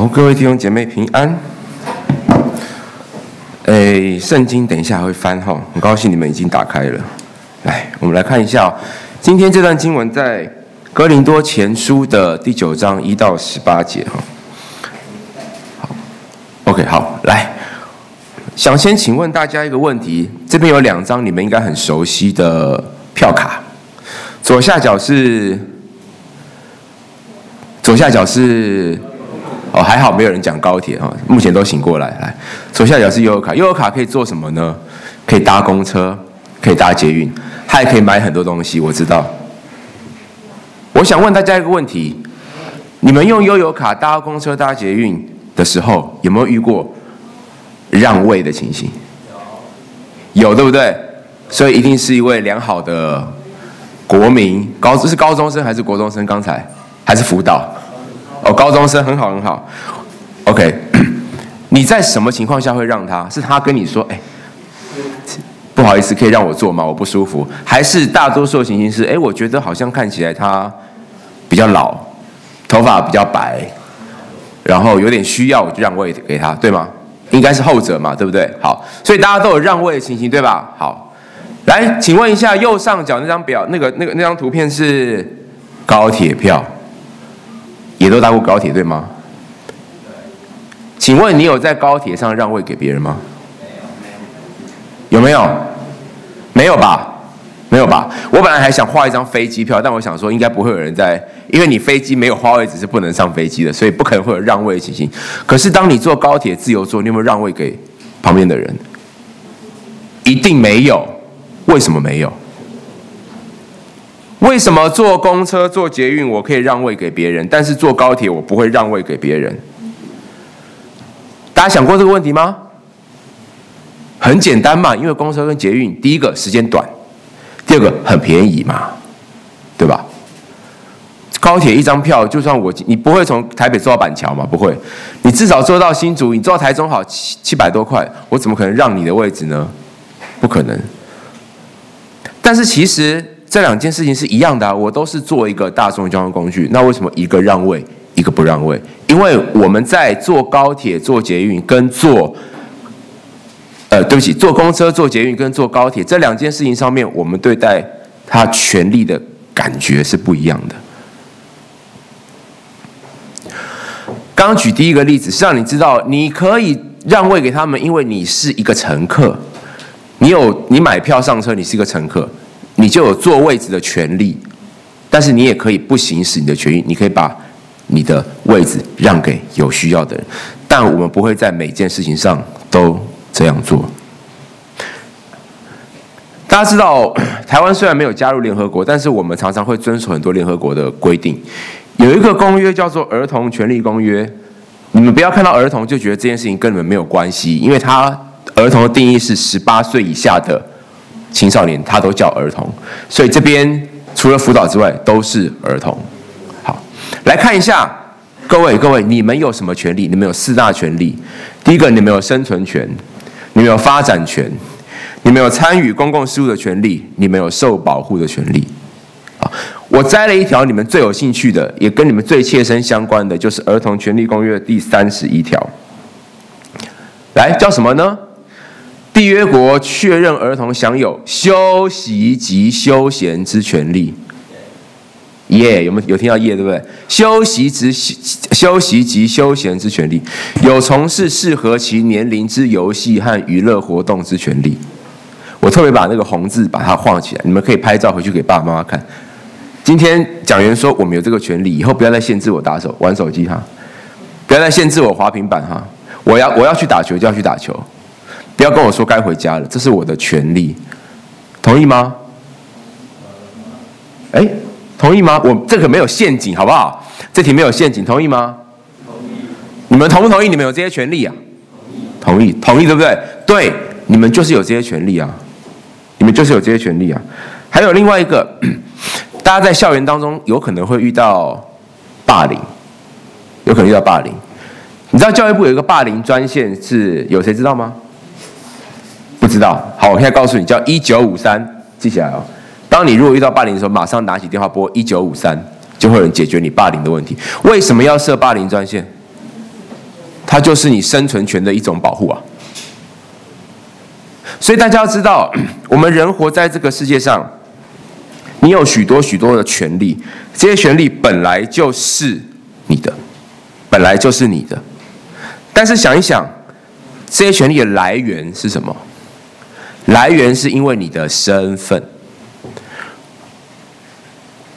好，各位弟兄姐妹平安。哎，圣经等一下会翻哈，很高兴你们已经打开了。来，我们来看一下，今天这段经文在哥林多前书的第九章一到十八节哈。好，OK，好，来，想先请问大家一个问题，这边有两张你们应该很熟悉的票卡，左下角是。左下角是哦，还好没有人讲高铁哈，目前都醒过来。来，左下角是悠游卡，悠游卡可以做什么呢？可以搭公车，可以搭捷运，还可以买很多东西。我知道。我想问大家一个问题：你们用悠游卡搭公车、搭捷运的时候，有没有遇过让位的情形？有，对不对？所以一定是一位良好的国民，高是高中生还是国中生？刚才还是辅导？哦，高中生很好很好，OK。你在什么情况下会让他？是他跟你说：“哎，不好意思，可以让我坐吗？我不舒服。”还是大多数情形是：“哎，我觉得好像看起来他比较老，头发比较白，然后有点需要，我就让位给他，对吗？”应该是后者嘛，对不对？好，所以大家都有让位的情形，对吧？好，来，请问一下，右上角那张表，那个那个那张图片是高铁票。也都搭过高铁对吗？请问你有在高铁上让位给别人吗？有没有？没有吧？没有吧？我本来还想画一张飞机票，但我想说应该不会有人在，因为你飞机没有花位置是不能上飞机的，所以不可能会有让位的情形。可是当你坐高铁自由座，你有没有让位给旁边的人？一定没有。为什么没有？为什么坐公车、坐捷运我可以让位给别人，但是坐高铁我不会让位给别人？大家想过这个问题吗？很简单嘛，因为公车跟捷运，第一个时间短，第二个很便宜嘛，对吧？高铁一张票，就算我你不会从台北坐到板桥嘛？不会，你至少坐到新竹，你坐到台中好七七百多块，我怎么可能让你的位置呢？不可能。但是其实。这两件事情是一样的啊，我都是做一个大众交通工具，那为什么一个让位，一个不让位？因为我们在坐高铁、坐捷运跟坐，呃，对不起，坐公车、坐捷运跟坐高铁这两件事情上面，我们对待他权利的感觉是不一样的。刚举第一个例子是让你知道，你可以让位给他们，因为你是一个乘客，你有你买票上车，你是一个乘客。你就有坐位置的权利，但是你也可以不行使你的权益，你可以把你的位置让给有需要的人，但我们不会在每件事情上都这样做。大家知道，台湾虽然没有加入联合国，但是我们常常会遵守很多联合国的规定。有一个公约叫做《儿童权利公约》，你们不要看到儿童就觉得这件事情跟你们没有关系，因为他儿童的定义是十八岁以下的。青少年他都叫儿童，所以这边除了辅导之外都是儿童。好，来看一下，各位各位，你们有什么权利？你们有四大权利。第一个，你们有生存权，你们有发展权，你们有参与公共事务的权利，你们有受保护的权利。啊，我摘了一条你们最有兴趣的，也跟你们最切身相关的，就是《儿童权利公约》第三十一条。来，叫什么呢？缔约国确认儿童享有休息及休闲之权利。耶、有没有有听到耶？对不对？休息之休息及休闲之权利，有从事适合其年龄之游戏和娱乐活动之权利。我特别把那个红字把它画起来，你们可以拍照回去给爸爸妈妈看。今天讲员说我们有这个权利，以后不要再限制我打手玩手机哈，不要再限制我滑平板哈。我要我要去打球就要去打球。不要跟我说该回家了，这是我的权利，同意吗？哎，同意吗？我这个没有陷阱，好不好？这题没有陷阱，同意吗？同意。你们同不同意？你们有这些权利啊？同意，同意，对不对？对，你们就是有这些权利啊，你们就是有这些权利啊。还有另外一个，大家在校园当中有可能会遇到霸凌，有可能遇到霸凌。你知道教育部有一个霸凌专线是有谁知道吗？不知道，好，我现在告诉你，叫一九五三，记起来哦。当你如果遇到霸凌的时候，马上拿起电话拨一九五三，就会有人解决你霸凌的问题。为什么要设霸凌专线？它就是你生存权的一种保护啊。所以大家要知道，我们人活在这个世界上，你有许多许多的权利，这些权利本来就是你的，本来就是你的。但是想一想，这些权利的来源是什么？来源是因为你的身份。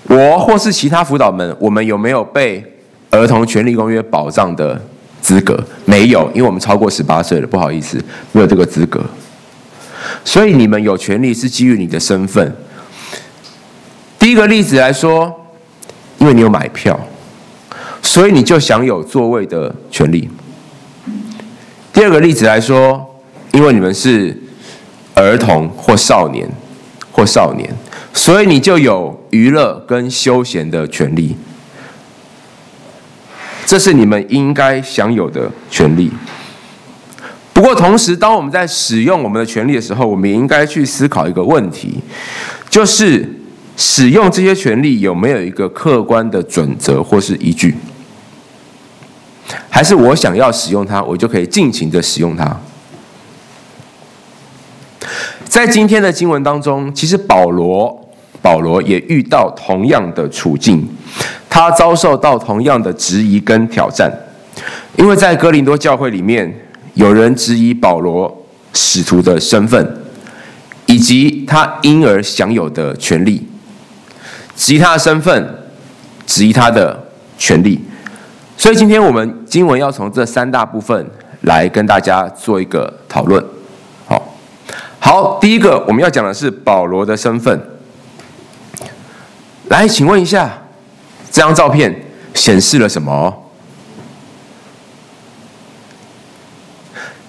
我或是其他辅导们，我们有没有被儿童权利公约保障的资格？没有，因为我们超过十八岁了，不好意思，没有这个资格。所以你们有权利是基于你的身份。第一个例子来说，因为你有买票，所以你就享有座位的权利。第二个例子来说，因为你们是儿童或少年或少年，所以你就有娱乐跟休闲的权利。这是你们应该享有的权利。不过，同时，当我们在使用我们的权利的时候，我们也应该去思考一个问题，就是使用这些权利有没有一个客观的准则或是依据？还是我想要使用它，我就可以尽情的使用它？在今天的经文当中，其实保罗保罗也遇到同样的处境，他遭受到同样的质疑跟挑战，因为在哥林多教会里面。有人质疑保罗使徒的身份，以及他因而享有的权利，质疑他的身份，质疑他的权利。所以今天我们经文要从这三大部分来跟大家做一个讨论。好，第一个我们要讲的是保罗的身份。来，请问一下，这张照片显示了什么？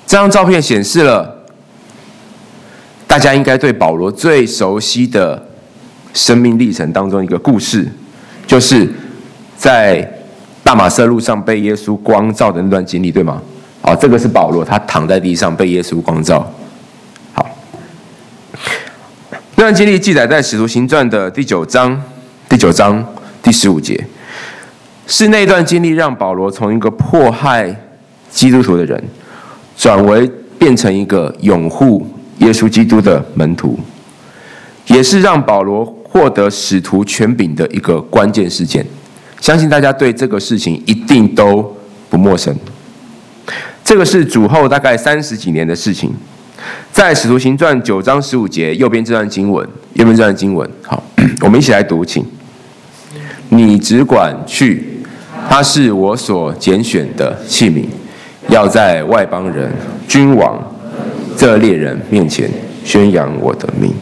这张照片显示了大家应该对保罗最熟悉的生命历程当中一个故事，就是在大马色路上被耶稣光照的那段经历，对吗？好，这个是保罗，他躺在地上被耶稣光照。那段经历记载在《使徒行传》的第九章，第九章第十五节，是那段经历让保罗从一个迫害基督徒的人。转为变成一个拥护耶稣基督的门徒，也是让保罗获得使徒权柄的一个关键事件。相信大家对这个事情一定都不陌生。这个是主后大概三十几年的事情，在使徒行传九章十五节右边这段经文，右边这段经文，好，我们一起来读，请。你只管去，他是我所拣选的器皿。要在外邦人、君王、这列人面前宣扬我的名。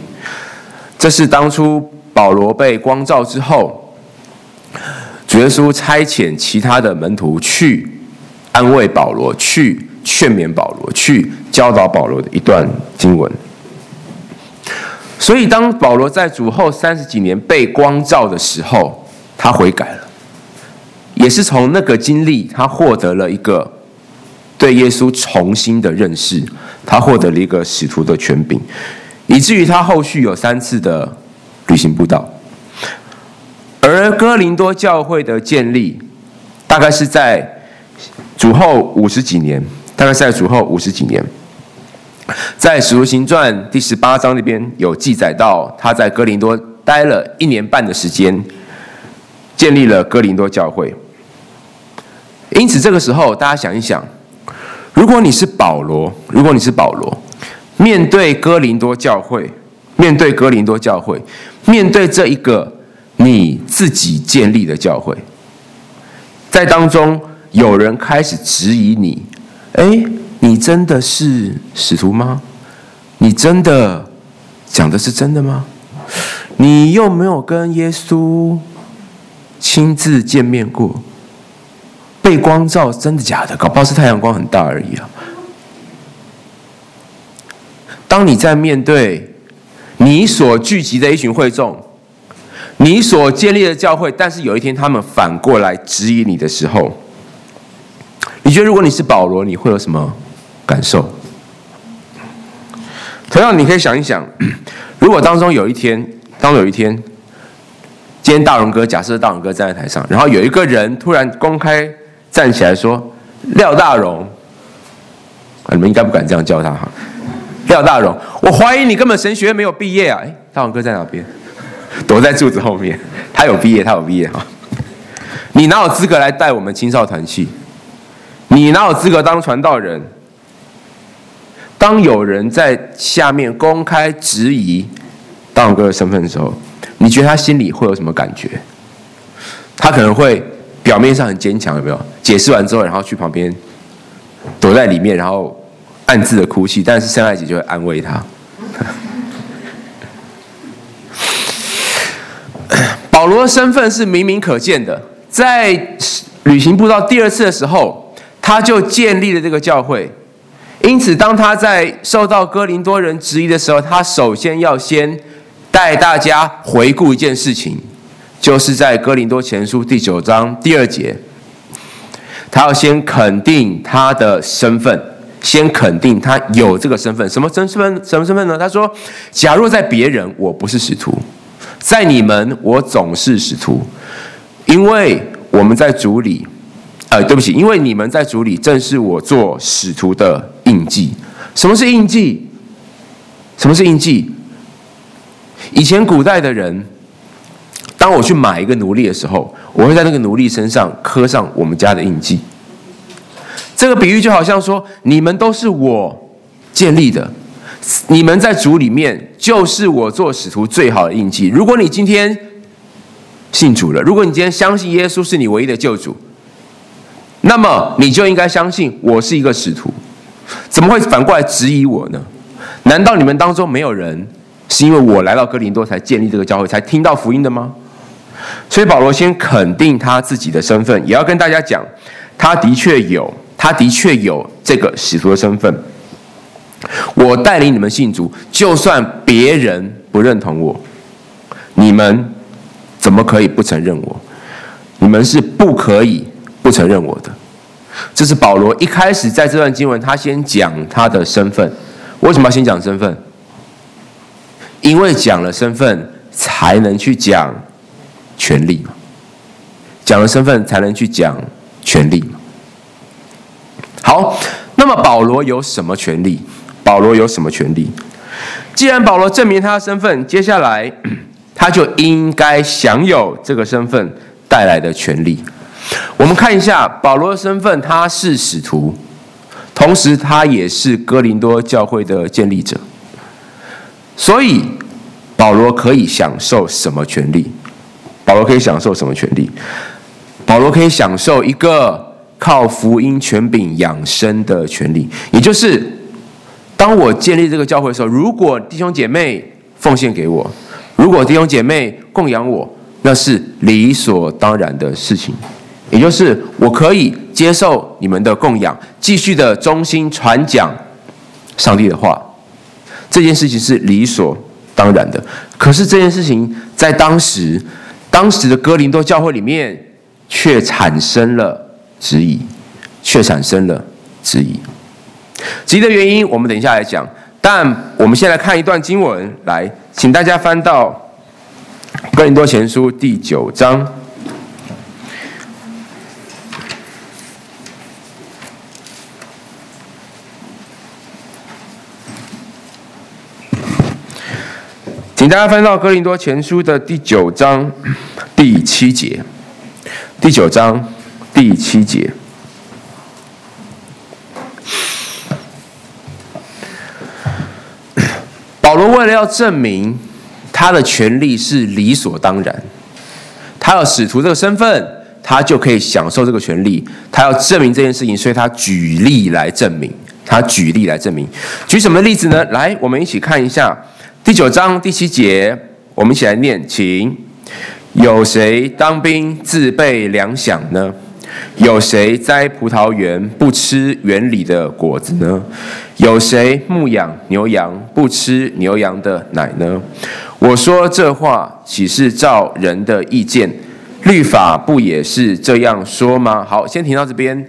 这是当初保罗被光照之后，主耶稣差遣其他的门徒去安慰保罗、去劝勉保罗、去教导保罗的一段经文。所以，当保罗在主后三十几年被光照的时候，他悔改了，也是从那个经历，他获得了一个。对耶稣重新的认识，他获得了一个使徒的权柄，以至于他后续有三次的旅行布道。而哥林多教会的建立，大概是在主后五十几年，大概是在主后五十几年，在使徒行传第十八章那边有记载到，他在哥林多待了一年半的时间，建立了哥林多教会。因此，这个时候大家想一想。如果你是保罗，如果你是保罗，面对哥林多教会，面对哥林多教会，面对这一个你自己建立的教会，在当中有人开始质疑你，哎，你真的是使徒吗？你真的讲的是真的吗？你又没有跟耶稣亲自见面过？被光照，真的假的？搞不好是太阳光很大而已啊！当你在面对你所聚集的一群会众，你所建立的教会，但是有一天他们反过来质疑你的时候，你觉得如果你是保罗，你会有什么感受？同样，你可以想一想，如果当中有一天，当有一天，今天大荣哥，假设大荣哥站在台上，然后有一个人突然公开。站起来说：“廖大荣，你们应该不敢这样叫他哈。廖大荣，我怀疑你根本神学院没有毕业啊！哎，大荣哥在哪边？躲在柱子后面。他有毕业，他有毕业哈。你哪有资格来带我们青少团去？你哪有资格当传道人？当有人在下面公开质疑道哥的身份的时候，你觉得他心里会有什么感觉？他可能会表面上很坚强，有没有？解释完之后，然后去旁边躲在里面，然后暗自的哭泣。但是圣爱姐就会安慰他。保罗的身份是明明可见的，在旅行布道第二次的时候，他就建立了这个教会。因此，当他在受到哥林多人质疑的时候，他首先要先带大家回顾一件事情，就是在哥林多前书第九章第二节，他要先肯定他的身份，先肯定他有这个身份。什么身份？什么身份呢？他说：“假若在别人，我不是使徒；在你们，我总是使徒，因为我们在主里。”呃，对不起，因为你们在主里，正是我做使徒的印记。什么是印记？什么是印记？以前古代的人，当我去买一个奴隶的时候，我会在那个奴隶身上刻上我们家的印记。这个比喻就好像说，你们都是我建立的，你们在主里面就是我做使徒最好的印记。如果你今天信主了，如果你今天相信耶稣是你唯一的救主。那么你就应该相信我是一个使徒，怎么会反过来质疑我呢？难道你们当中没有人是因为我来到哥林多才建立这个教会，才听到福音的吗？所以保罗先肯定他自己的身份，也要跟大家讲，他的确有，他的确有这个使徒的身份。我带领你们信主，就算别人不认同我，你们怎么可以不承认我？你们是不可以。不承认我的，这是保罗一开始在这段经文，他先讲他的身份。为什么要先讲身份？因为讲了身份，才能去讲权利嘛。讲了身份，才能去讲权利嘛。好，那么保罗有什么权利？保罗有什么权利？既然保罗证明他的身份，接下来他就应该享有这个身份带来的权利。我们看一下保罗的身份，他是使徒，同时他也是哥林多教会的建立者。所以保罗可以享受什么权利？保罗可以享受什么权利？保罗可以享受一个靠福音权柄养生的权利，也就是当我建立这个教会的时候，如果弟兄姐妹奉献给我，如果弟兄姐妹供养我，那是理所当然的事情。也就是我可以接受你们的供养，继续的忠心传讲上帝的话，这件事情是理所当然的。可是这件事情在当时，当时的哥林多教会里面却产生了质疑，却产生了质疑。质疑的原因，我们等一下来讲。但我们先来看一段经文，来，请大家翻到哥林多前书第九章。请大家翻到《哥林多前书》的第九章第七节。第九章第七节，保罗为了要证明他的权利是理所当然，他要使徒这个身份，他就可以享受这个权利。他要证明这件事情，所以他举例来证明。他举例来证明，举什么例子呢？来，我们一起看一下。第九章第七节，我们一起来念，请。有谁当兵自备粮饷呢？有谁栽葡萄园不吃园里的果子呢？有谁牧养牛羊不吃牛羊的奶呢？我说这话岂是照人的意见？律法不也是这样说吗？好，先停到这边。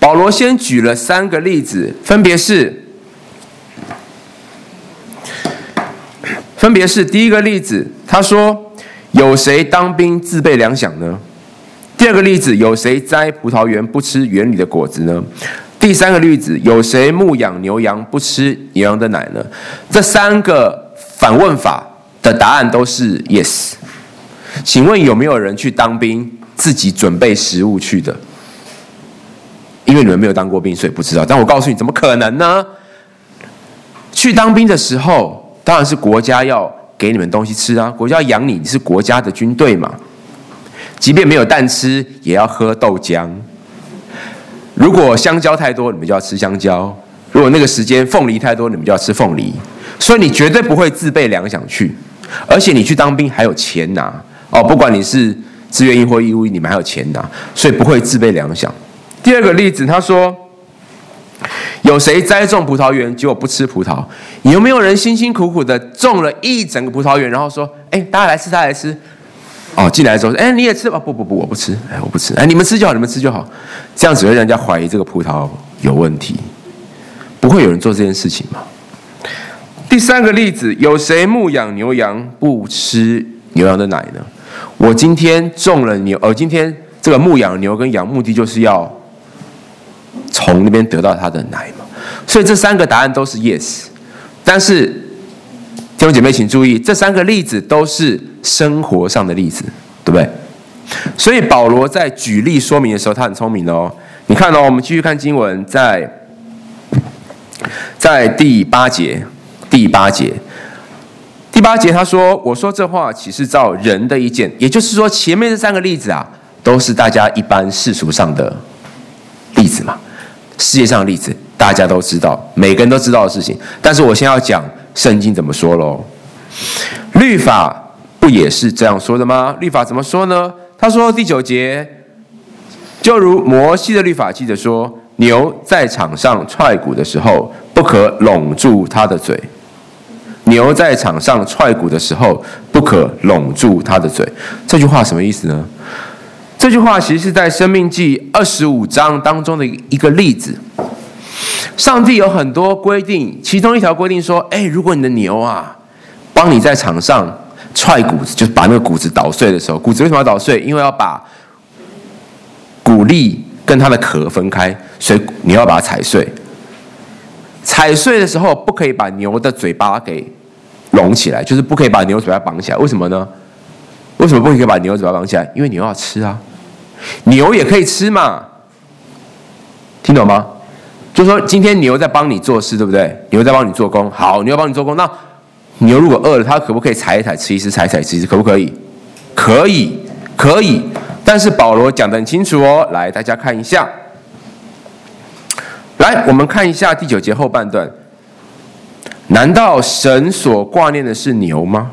保罗先举了三个例子，分别是。分别是第一个例子，他说：“有谁当兵自备粮饷呢？”第二个例子，有谁栽葡萄园不吃园里的果子呢？第三个例子，有谁牧养牛羊不吃牛羊的奶呢？这三个反问法的答案都是 yes。请问有没有人去当兵，自己准备食物去的？因为你们没有当过兵，所以不知道。但我告诉你，怎么可能呢？去当兵的时候，当然是国家要给你们东西吃啊，国家要养你，你是国家的军队嘛。即便没有蛋吃，也要喝豆浆。如果香蕉太多，你们就要吃香蕉；如果那个时间凤梨太多，你们就要吃凤梨。所以你绝对不会自备粮饗去，而且你去当兵还有钱拿哦。不管你是自愿役或义务役，你们还有钱拿，所以不会自备粮饗。第二个例子，他说：有谁栽种葡萄园，结果不吃葡萄？有没有人辛辛苦苦的种了一整个葡萄园，然后说：哎，大家来吃，大家来吃。哦，进来之后，哎，你也吃吧？不不不，我不吃，哎，我不吃，哎，你们吃就好，你们吃就好。这样只会让人家怀疑这个葡萄有问题，不会有人做这件事情吗？第三个例子，有谁牧养牛羊不吃牛羊的奶呢？我今天种了牛，呃，今天这个牧养牛跟羊，目的就是要从那边得到它的奶嘛。所以这三个答案都是 yes，但是。弟兄姐妹，请注意，这三个例子都是生活上的例子，对不对？所以保罗在举例说明的时候，他很聪明哦。你看哦，我们继续看经文，在在第八节，第八节，第八节，他说：“我说这话岂是照人的意见？”也就是说，前面这三个例子啊，都是大家一般世俗上的例子嘛，世界上的例子，大家都知道，每个人都知道的事情。但是我先要讲。圣经怎么说喽？律法不也是这样说的吗？律法怎么说呢？他说第九节，就如摩西的律法记着说，牛在场上踹鼓的时候，不可拢住它的嘴。牛在场上踹鼓的时候，不可拢住它的嘴。这句话什么意思呢？这句话其实是在生命记二十五章当中的一个例子。上帝有很多规定，其中一条规定说：“哎，如果你的牛啊，帮你在场上踹谷子，就是把那个谷子捣碎的时候，谷子为什么要捣碎？因为要把谷粒跟它的壳分开，所以你要把它踩碎。踩碎的时候，不可以把牛的嘴巴给拢起来，就是不可以把牛嘴巴绑起来。为什么呢？为什么不可以把牛嘴巴绑起来？因为牛要吃啊，牛也可以吃嘛，听懂吗？”就说今天牛在帮你做事，对不对？牛在帮你做工，好，牛帮你做工。那牛如果饿了，它可不可以踩一踩，吃一吃，踩一踩，吃一吃，可不可以？可以，可以。但是保罗讲得很清楚哦。来，大家看一下。来，我们看一下第九节后半段。难道神所挂念的是牛吗？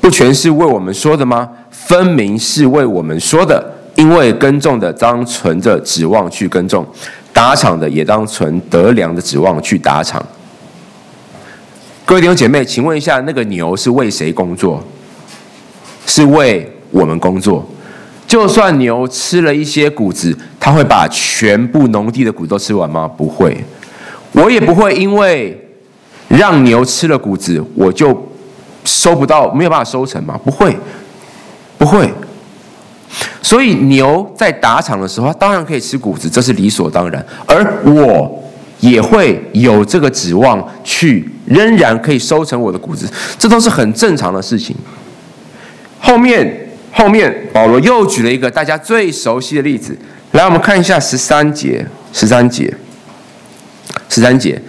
不全是为我们说的吗？分明是为我们说的，因为耕种的当存着指望去耕种。打场的也当存得粮的指望去打场。各位弟兄姐妹，请问一下，那个牛是为谁工作？是为我们工作。就算牛吃了一些谷子，它会把全部农地的谷都吃完吗？不会。我也不会因为让牛吃了谷子，我就收不到，没有办法收成吗？不会，不会。所以牛在打场的时候，当然可以吃谷子，这是理所当然。而我也会有这个指望，去仍然可以收成我的谷子，这都是很正常的事情。后面后面，保罗又举了一个大家最熟悉的例子，来，我们看一下十三节，十三节，十三节。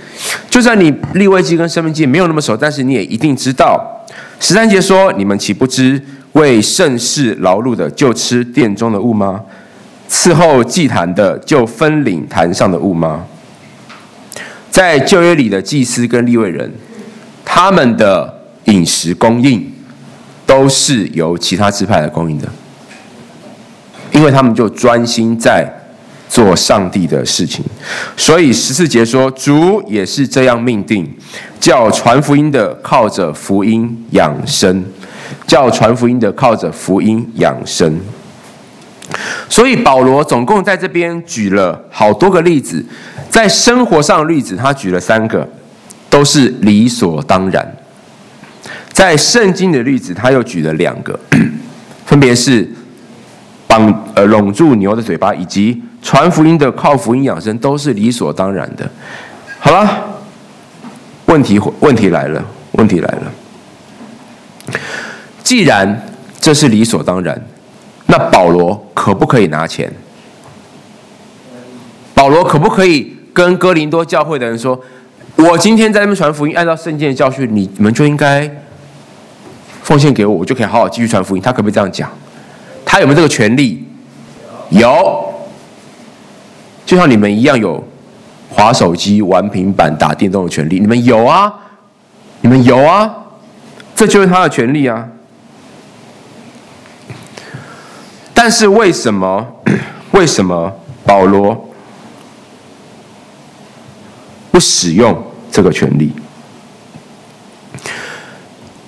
就算你立位记跟生命记没有那么熟，但是你也一定知道，十三节说：“你们岂不知？”为盛世劳碌的，就吃殿中的物吗？伺候祭坛的，就分领坛上的物吗？在旧约里的祭司跟立位人，他们的饮食供应都是由其他支派来供应的，因为他们就专心在做上帝的事情。所以十四节说，主也是这样命定，叫传福音的靠着福音养生。叫传福音的靠着福音养生，所以保罗总共在这边举了好多个例子，在生活上的例子他举了三个，都是理所当然；在圣经的例子他又举了两个，分别是绑呃拢住牛的嘴巴，以及传福音的靠福音养生都是理所当然的。好了，问题问题来了，问题来了。既然这是理所当然，那保罗可不可以拿钱？保罗可不可以跟哥林多教会的人说：“我今天在那边传福音，按照圣经的教训，你们就应该奉献给我，我就可以好好继续传福音。”他可不可以这样讲？他有没有这个权利？有，就像你们一样有划手机、玩平板、打电动的权利。你们有啊，你们有啊，这就是他的权利啊。但是为什么？为什么保罗不使用这个权利？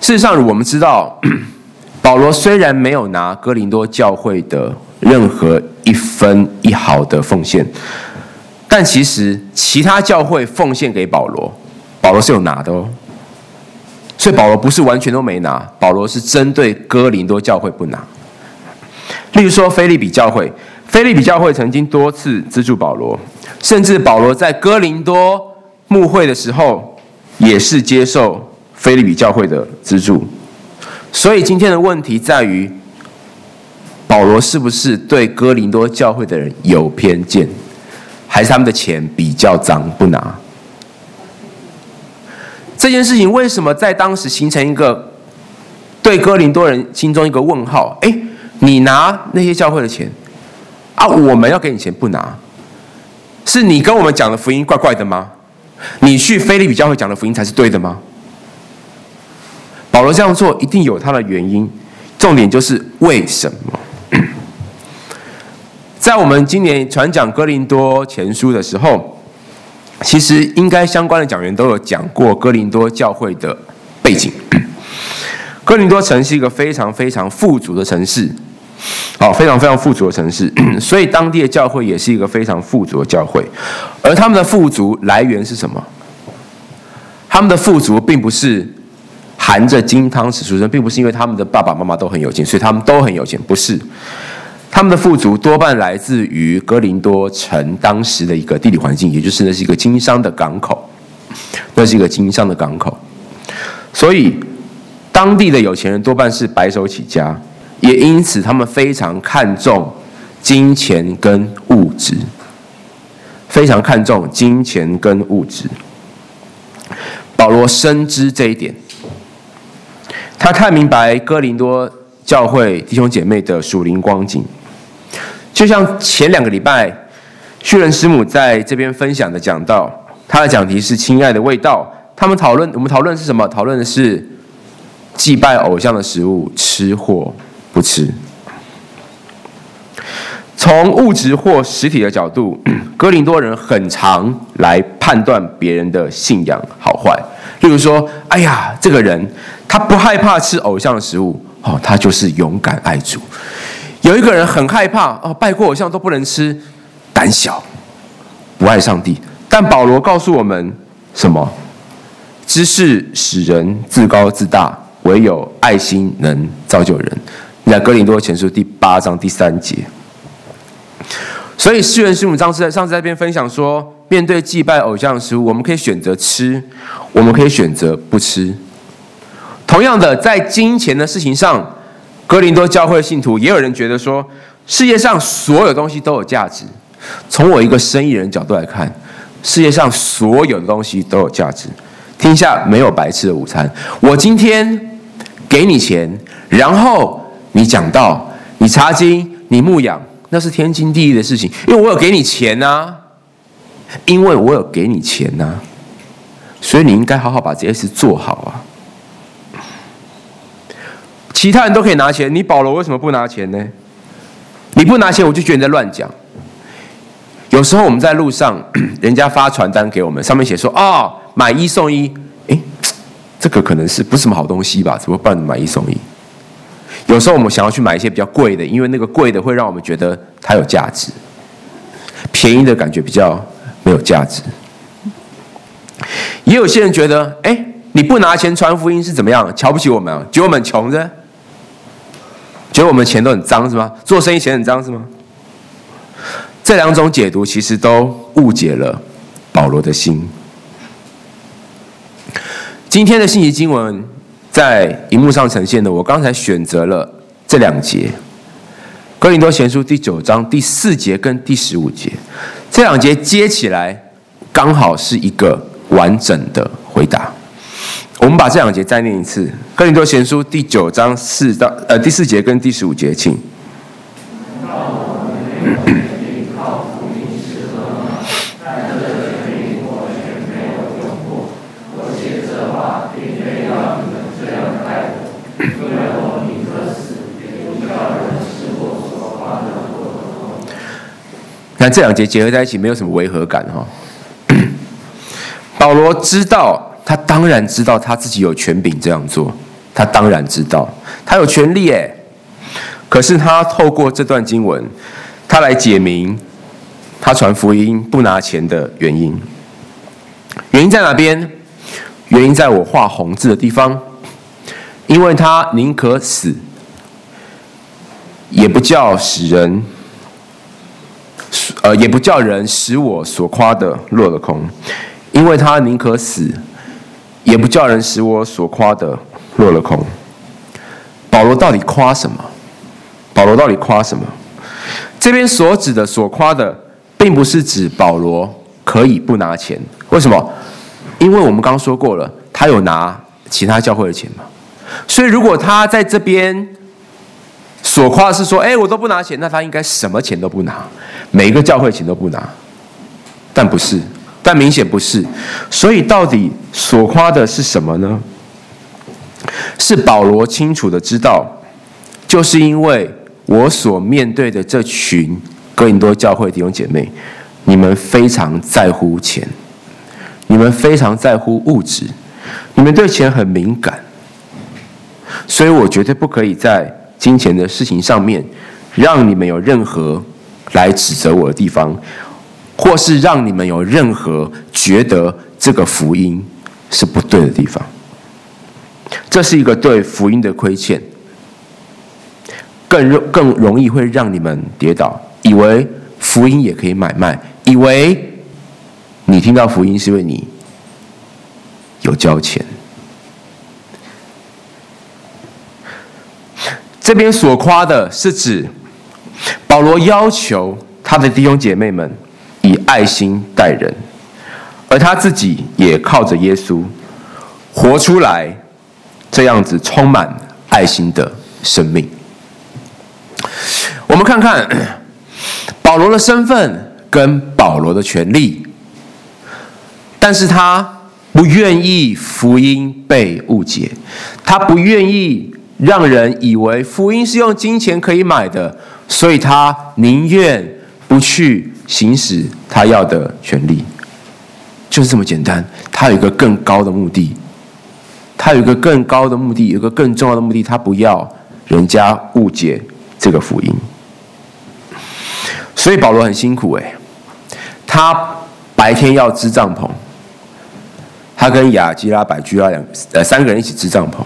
事实上，我们知道。保罗虽然没有拿哥林多教会的任何一分一毫的奉献，但其实其他教会奉献给保罗，保罗是有拿的哦。所以保罗不是完全都没拿，保罗是针对哥林多教会不拿。例如说腓利比教会，腓利比教会曾经多次资助保罗，甚至保罗在哥林多牧会的时候，也是接受腓利比教会的资助。所以今天的问题在于，保罗是不是对哥林多教会的人有偏见，还是他们的钱比较脏不拿？这件事情为什么在当时形成一个对哥林多人心中一个问号？哎，你拿那些教会的钱啊，我们要给你钱不拿，是你跟我们讲的福音怪怪的吗？你去腓立比教会讲的福音才是对的吗？保罗这样做一定有他的原因，重点就是为什么？在我们今年传讲哥林多前书的时候，其实应该相关的讲员都有讲过哥林多教会的背景。哥林多城是一个非常非常富足的城市，好，非常非常富足的城市，所以当地的教会也是一个非常富足的教会。而他们的富足来源是什么？他们的富足并不是。含着金汤匙出生，并不是因为他们的爸爸妈妈都很有钱，所以他们都很有钱。不是，他们的富足多半来自于哥林多城当时的一个地理环境，也就是那是一个经商的港口，那是一个经商的港口。所以，当地的有钱人多半是白手起家，也因此他们非常看重金钱跟物质，非常看重金钱跟物质。保罗深知这一点。他看明白哥林多教会弟兄姐妹的属灵光景，就像前两个礼拜，旭仁师母在这边分享的讲道，他的讲题是“亲爱的味道”。他们讨论，我们讨论是什么？讨论的是祭拜偶像的食物，吃货不吃。从物质或实体的角度，哥林多人很常来判断别人的信仰好坏。例如说，哎呀，这个人。他不害怕吃偶像的食物，哦，他就是勇敢爱主。有一个人很害怕，哦，拜过偶像都不能吃，胆小，不爱上帝。但保罗告诉我们什么？知识使人自高自大，唯有爱心能造就人。在哥林多前书第八章第三节。所以世元师母上次上次在这边分享说，面对祭拜偶像的食物，我们可以选择吃，我们可以选择不吃。同样的，在金钱的事情上，哥林多教会信徒也有人觉得说，世界上所有东西都有价值。从我一个生意人角度来看，世界上所有的东西都有价值。天下没有白吃的午餐。我今天给你钱，然后你讲道，你查经，你牧养，那是天经地义的事情，因为我有给你钱呐、啊，因为我有给你钱呐、啊，所以你应该好好把这些事做好啊。其他人都可以拿钱，你保罗为什么不拿钱呢？你不拿钱，我就觉得你在乱讲。有时候我们在路上，人家发传单给我们，上面写说：“哦，买一送一。”诶，这个可能是不是什么好东西吧？怎么办？买一送一。有时候我们想要去买一些比较贵的，因为那个贵的会让我们觉得它有价值，便宜的感觉比较没有价值。也有些人觉得：“诶，你不拿钱传福音是怎么样？瞧不起我们啊？觉得我们穷着？”觉得我们钱都很脏是吗？做生意钱很脏是吗？这两种解读其实都误解了保罗的心。今天的信息经文在荧幕上呈现的，我刚才选择了这两节，《哥林多前书》第九章第四节跟第十五节，这两节接起来刚好是一个完整的回答。我们把这两节再念一次，《哥林多前书》第九章四到呃第四节跟第十五节，请。这两节结合在一起，没有什么违和感哈。保罗知道，他当然知道他自己有权柄这样做，他当然知道他有权利诶。可是他透过这段经文，他来解明他传福音不拿钱的原因。原因在哪边？原因在我画红字的地方，因为他宁可死，也不叫使人。呃，也不叫人使我所夸的落了空，因为他宁可死，也不叫人使我所夸的落了空。保罗到底夸什么？保罗到底夸什么？这边所指的所夸的，并不是指保罗可以不拿钱。为什么？因为我们刚刚说过了，他有拿其他教会的钱嘛。所以如果他在这边。所夸的是说，哎，我都不拿钱，那他应该什么钱都不拿，每一个教会钱都不拿，但不是，但明显不是。所以到底所夸的是什么呢？是保罗清楚的知道，就是因为我所面对的这群哥林多教会弟兄姐妹，你们非常在乎钱，你们非常在乎物质，你们对钱很敏感，所以我绝对不可以在。金钱的事情上面，让你们有任何来指责我的地方，或是让你们有任何觉得这个福音是不对的地方，这是一个对福音的亏欠，更容更容易会让你们跌倒，以为福音也可以买卖，以为你听到福音是因为你有交钱。这边所夸的是指保罗要求他的弟兄姐妹们以爱心待人，而他自己也靠着耶稣活出来这样子充满爱心的生命。我们看看保罗的身份跟保罗的权利，但是他不愿意福音被误解，他不愿意。让人以为福音是用金钱可以买的，所以他宁愿不去行使他要的权利，就是这么简单。他有一个更高的目的，他有一个更高的目的，有一个更重要的目的，他不要人家误解这个福音。所以保罗很辛苦诶，他白天要支帐篷，他跟亚基拉、百居拉两呃三个人一起支帐篷。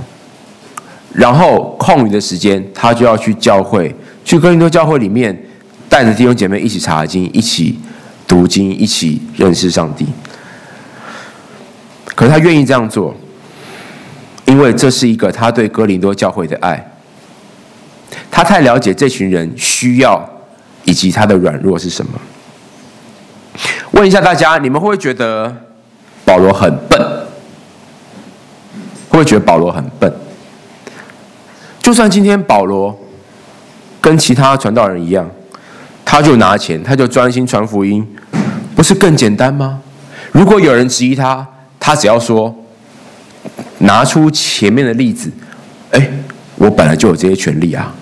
然后空余的时间，他就要去教会，去哥林多教会里面，带着弟兄姐妹一起查经，一起读经，一起认识上帝。可是他愿意这样做，因为这是一个他对哥林多教会的爱。他太了解这群人需要以及他的软弱是什么。问一下大家，你们会不会觉得保罗很笨？会不会觉得保罗很笨？就算今天保罗跟其他传道人一样，他就拿钱，他就专心传福音，不是更简单吗？如果有人质疑他，他只要说，拿出前面的例子，哎，我本来就有这些权利啊，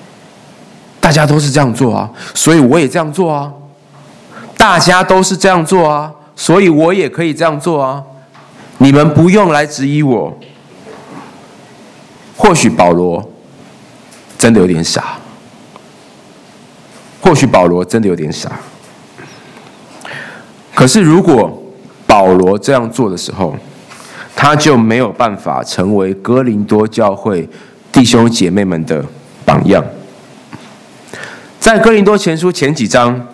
大家都是这样做啊，所以我也这样做啊，大家都是这样做啊，所以我也可以这样做啊，你们不用来质疑我。或许保罗。真的有点傻，或许保罗真的有点傻。可是，如果保罗这样做的时候，他就没有办法成为哥林多教会弟兄姐妹们的榜样。在哥林多前书前几章，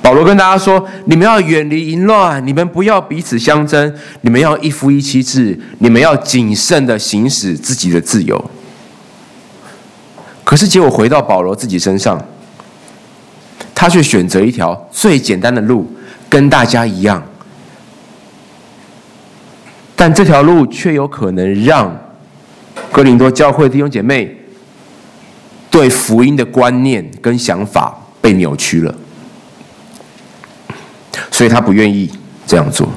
保罗跟大家说：“你们要远离淫乱，你们不要彼此相争，你们要一夫一妻制，你们要谨慎的行使自己的自由。”可是结果回到保罗自己身上，他却选择一条最简单的路，跟大家一样。但这条路却有可能让哥林多教会弟兄姐妹对福音的观念跟想法被扭曲了。所以他不愿意这样做。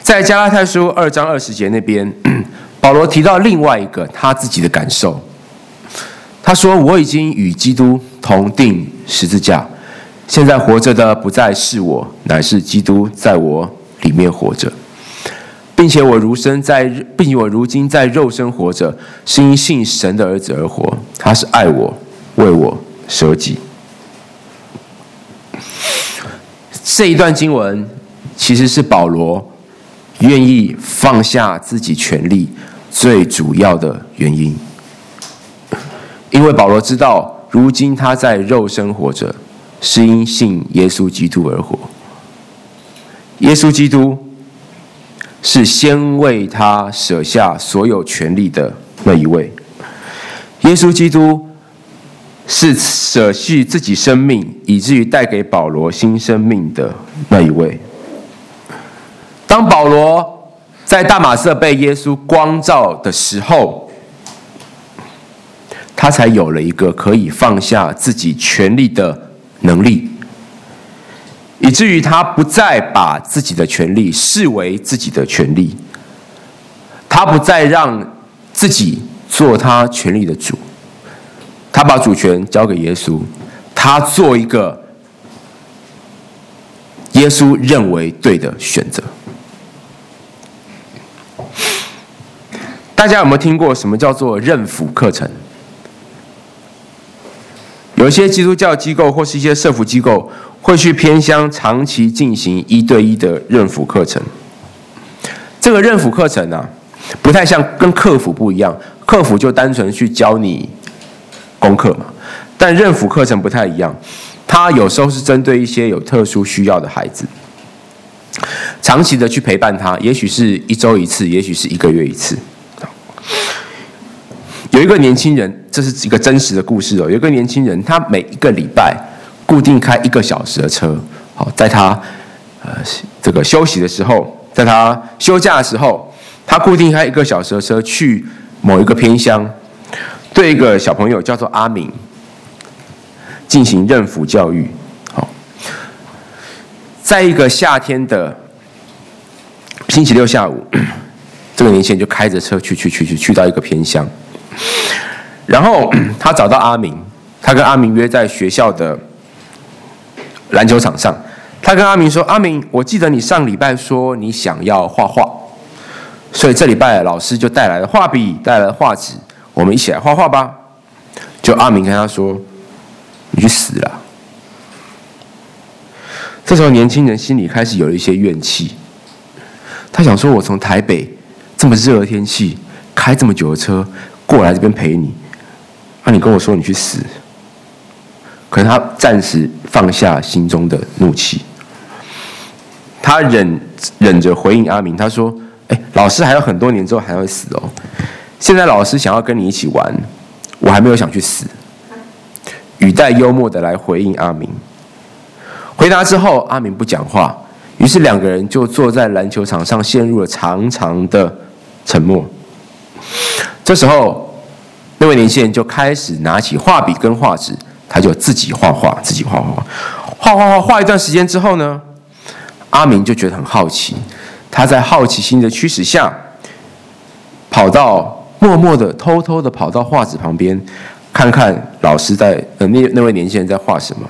在加拉太书二章二十节那边，保罗提到另外一个他自己的感受。他说：“我已经与基督同钉十字架，现在活着的不再是我，乃是基督在我里面活着，并且我如生在，并且我如今在肉身活着，是因信神的儿子而活。他是爱我，为我舍己。”这一段经文其实是保罗愿意放下自己权利最主要的原因，因为保罗知道，如今他在肉身活着，是因信耶稣基督而活。耶稣基督是先为他舍下所有权利的那一位。耶稣基督。是舍弃自己生命，以至于带给保罗新生命的那一位。当保罗在大马色被耶稣光照的时候，他才有了一个可以放下自己权利的能力，以至于他不再把自己的权利视为自己的权利，他不再让自己做他权利的主。他把主权交给耶稣，他做一个耶稣认为对的选择。大家有没有听过什么叫做认辅课程？有一些基督教机构或是一些社福机构会去偏乡长期进行一对一的认辅课程。这个认辅课程呢、不太像跟课辅不一样，课辅就单纯去教你。功课嘛，但认辅课程不太一样，它有时候是针对一些有特殊需要的孩子，长期的去陪伴他，也许是一周一次，也许是一个月一次。有一个年轻人，这是一个真实的故事哦。有一个年轻人，他每一个礼拜固定开一个小时的车，好，在他呃这个休息的时候，在他休假的时候，他固定开一个小时的车去某一个偏乡。对一个小朋友叫做阿明进行认辅教育，好，在一个夏天的星期六下午，这个年轻人就开着车去去去去去到一个偏乡，然后 他找到阿明，他跟阿明约在学校的篮球场上，他跟阿明说：“阿明，我记得你上礼拜说你想要画画，所以这礼拜老师就带来了画笔，带来了画纸。”我们一起来画画吧。就阿明跟他说：“你去死啦！”这时候年轻人心里开始有了一些怨气。他想说：“我从台北这么热的天气开这么久的车过来这边陪你，那你跟我说你去死？”可是他暂时放下心中的怒气，他忍忍着回应阿明，他说：“哎，老师还有很多年之后还会死哦。”现在老师想要跟你一起玩，我还没有想去死。语带幽默的来回应阿明。回答之后，阿明不讲话，于是两个人就坐在篮球场上，陷入了长长的沉默。这时候，那位年轻人就开始拿起画笔跟画纸，他就自己画画，自己画画，画画画画一段时间之后呢，阿明就觉得很好奇，他在好奇心的驱使下，跑到。默默的、偷偷的跑到画纸旁边，看看老师在呃那那位年轻人在画什么。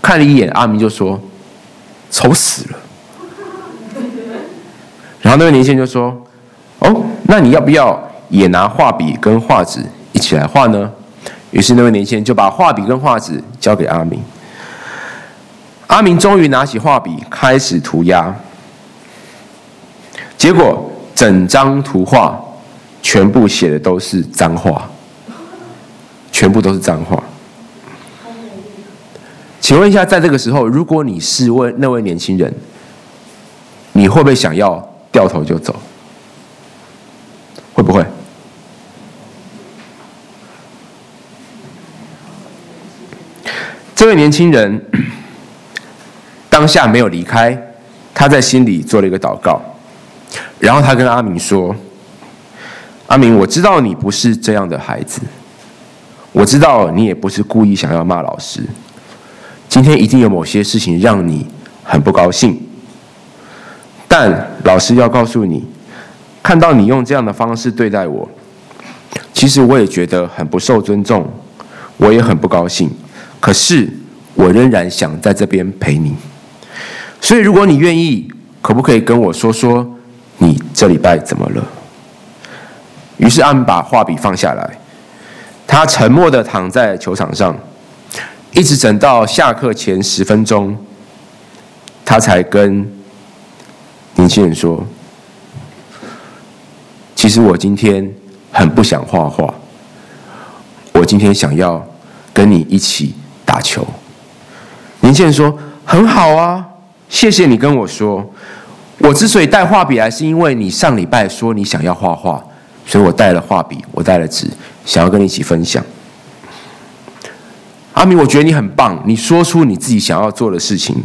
看了一眼，阿明就说：“丑死了。”然后那位年轻人就说：“哦，那你要不要也拿画笔跟画纸一起来画呢？”于是那位年轻人就把画笔跟画纸交给阿明。阿明终于拿起画笔开始涂鸦，结果整张图画。全部写的都是脏话，全部都是脏话。请问一下，在这个时候，如果你是问那位年轻人，你会不会想要掉头就走？会不会？这位年轻人当下没有离开，他在心里做了一个祷告，然后他跟阿明说：“阿明，我知道你不是这样的孩子，我知道你也不是故意想要骂老师。今天一定有某些事情让你很不高兴，但老师要告诉你，看到你用这样的方式对待我，其实我也觉得很不受尊重，我也很不高兴。”可是，我仍然想在这边陪你。所以，如果你愿意，可不可以跟我说说你这礼拜怎么了？于是，阿明把画笔放下来，他沉默地躺在球场上，一直等到下课前十分钟，他才跟年轻人说：“其实我今天很不想画画，我今天想要跟你一起。”打球，年轻人说很好啊，谢谢你跟我说。我之所以带画笔来，是因为你上礼拜说你想要画画，所以我带了画笔，我带了纸，想要跟你一起分享。阿明，我觉得你很棒，你说出你自己想要做的事情，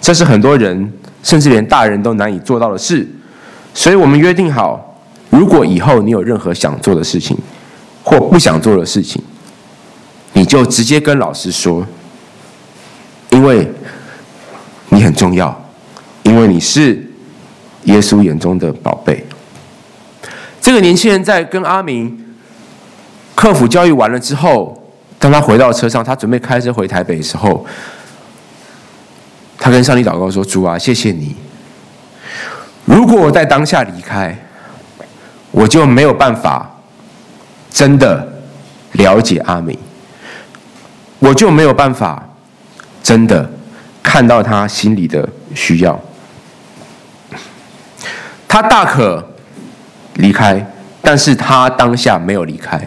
这是很多人甚至连大人都难以做到的事。所以我们约定好，如果以后你有任何想做的事情，或不想做的事情。你就直接跟老师说，因为你很重要，因为你是耶稣眼中的宝贝。这个年轻人在跟阿明克服教育完了之后，当他回到车上，他准备开车回台北的时候，他跟上帝祷告说：“主啊，谢谢你。如果我在当下离开，我就没有办法真的了解阿明。”我就没有办法真的看到他心里的需要。他大可离开，但是他当下没有离开，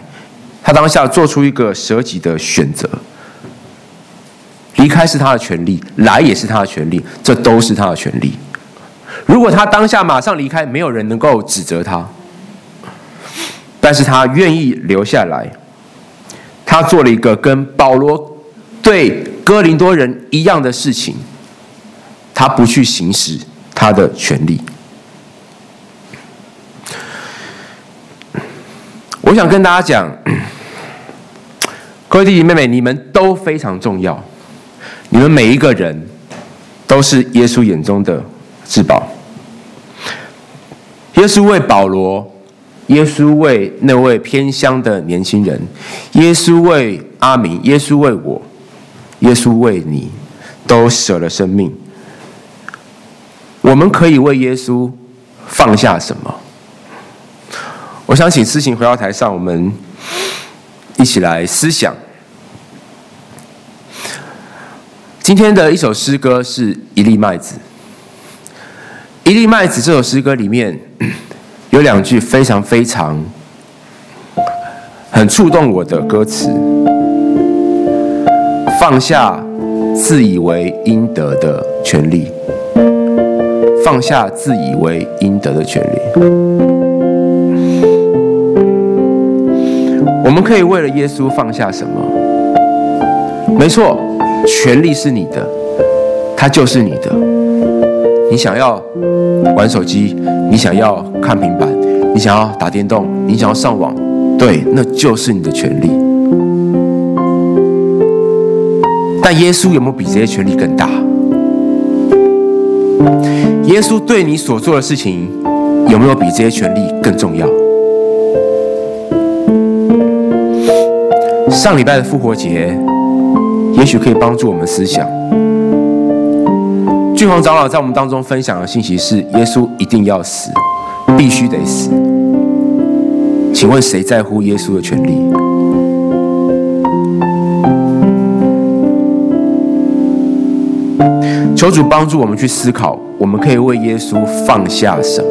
他当下做出一个舍己的选择。离开是他的权利，来也是他的权利，这都是他的权利。如果他当下马上离开，没有人能够指责他，但是他愿意留下来。他做了一个跟保罗对哥林多人一样的事情，他不去行使他的权利。我想跟大家讲，各位弟弟妹妹，你们都非常重要，你们每一个人都是耶稣眼中的至宝。耶稣为保罗。耶稣为那位偏乡的年轻人，耶稣为阿明，耶稣为我，耶稣为你，都舍了生命。我们可以为耶稣放下什么？我想请思琴回到台上，我们一起来思想。今天的一首诗歌是《一粒麦子》，《一粒麦子》这首诗歌里面。有两句非常非常很触动我的歌词：放下自以为应得的权利，放下自以为应得的权利。我们可以为了耶稣放下什么？没错，权利是你的，它就是你的。你想要玩手机，你想要看平板，你想要打电动，你想要上网，对，那就是你的权利。但耶稣有没有比这些权利更大？耶稣对你所做的事情，有没有比这些权利更重要？上礼拜的复活节，也许可以帮助我们思想。俊宏长老在我们当中分享的信息是：耶稣一定要死，必须得死。请问谁在乎耶稣的权利？求主帮助我们去思考，我们可以为耶稣放下什么？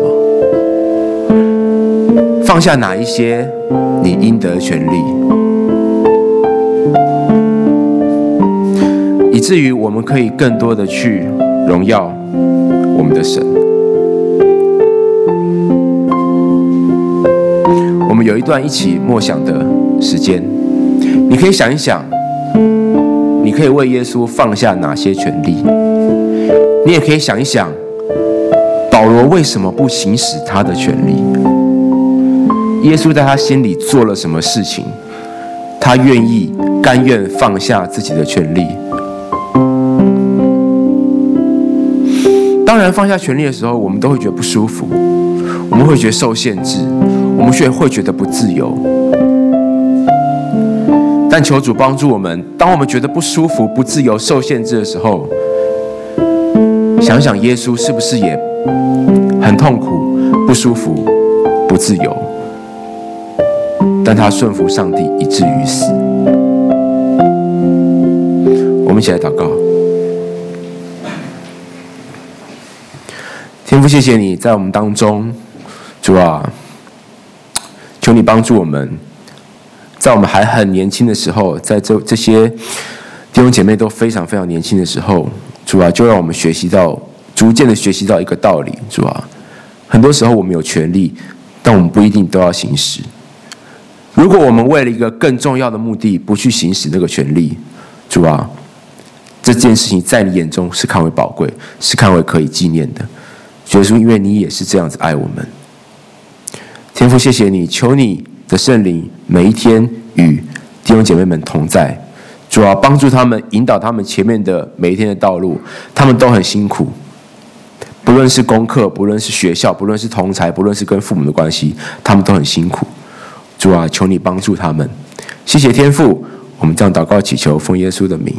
放下哪一些你应得的权利？以至于我们可以更多的去荣耀我们的神。我们有一段一起默想的时间，你可以想一想，你可以为耶稣放下哪些权利？你也可以想一想，保罗为什么不行使他的权利？耶稣在他心里做了什么事情？他愿意、甘愿放下自己的权利。当然，放下权利的时候，我们都会觉得不舒服，我们会觉得受限制，我们却会觉得不自由。但求主帮助我们，当我们觉得不舒服、不自由、受限制的时候，想想耶稣是不是也很痛苦、不舒服、不自由？但他顺服上帝，以至于死。我们一起来祷告。谢谢你在我们当中，主啊，求你帮助我们，在我们还很年轻的时候，在这这些弟兄姐妹都非常非常年轻的时候，主啊，就让我们学习到，逐渐的学习到一个道理，主啊，很多时候我们有权利，但我们不一定都要行使。如果我们为了一个更重要的目的不去行使那个权利，主啊，这件事情在你眼中是看为宝贵，是看为可以纪念的。耶稣，因为你也是这样子爱我们，天父，谢谢你，求你的圣灵每一天与弟兄姐妹们同在，主啊，帮助他们，引导他们前面的每一天的道路，他们都很辛苦，不论是功课，不论是学校，不论是同才，不论是跟父母的关系，他们都很辛苦。主啊，求你帮助他们。谢谢天父，我们这样祷告祈求，奉耶稣的名。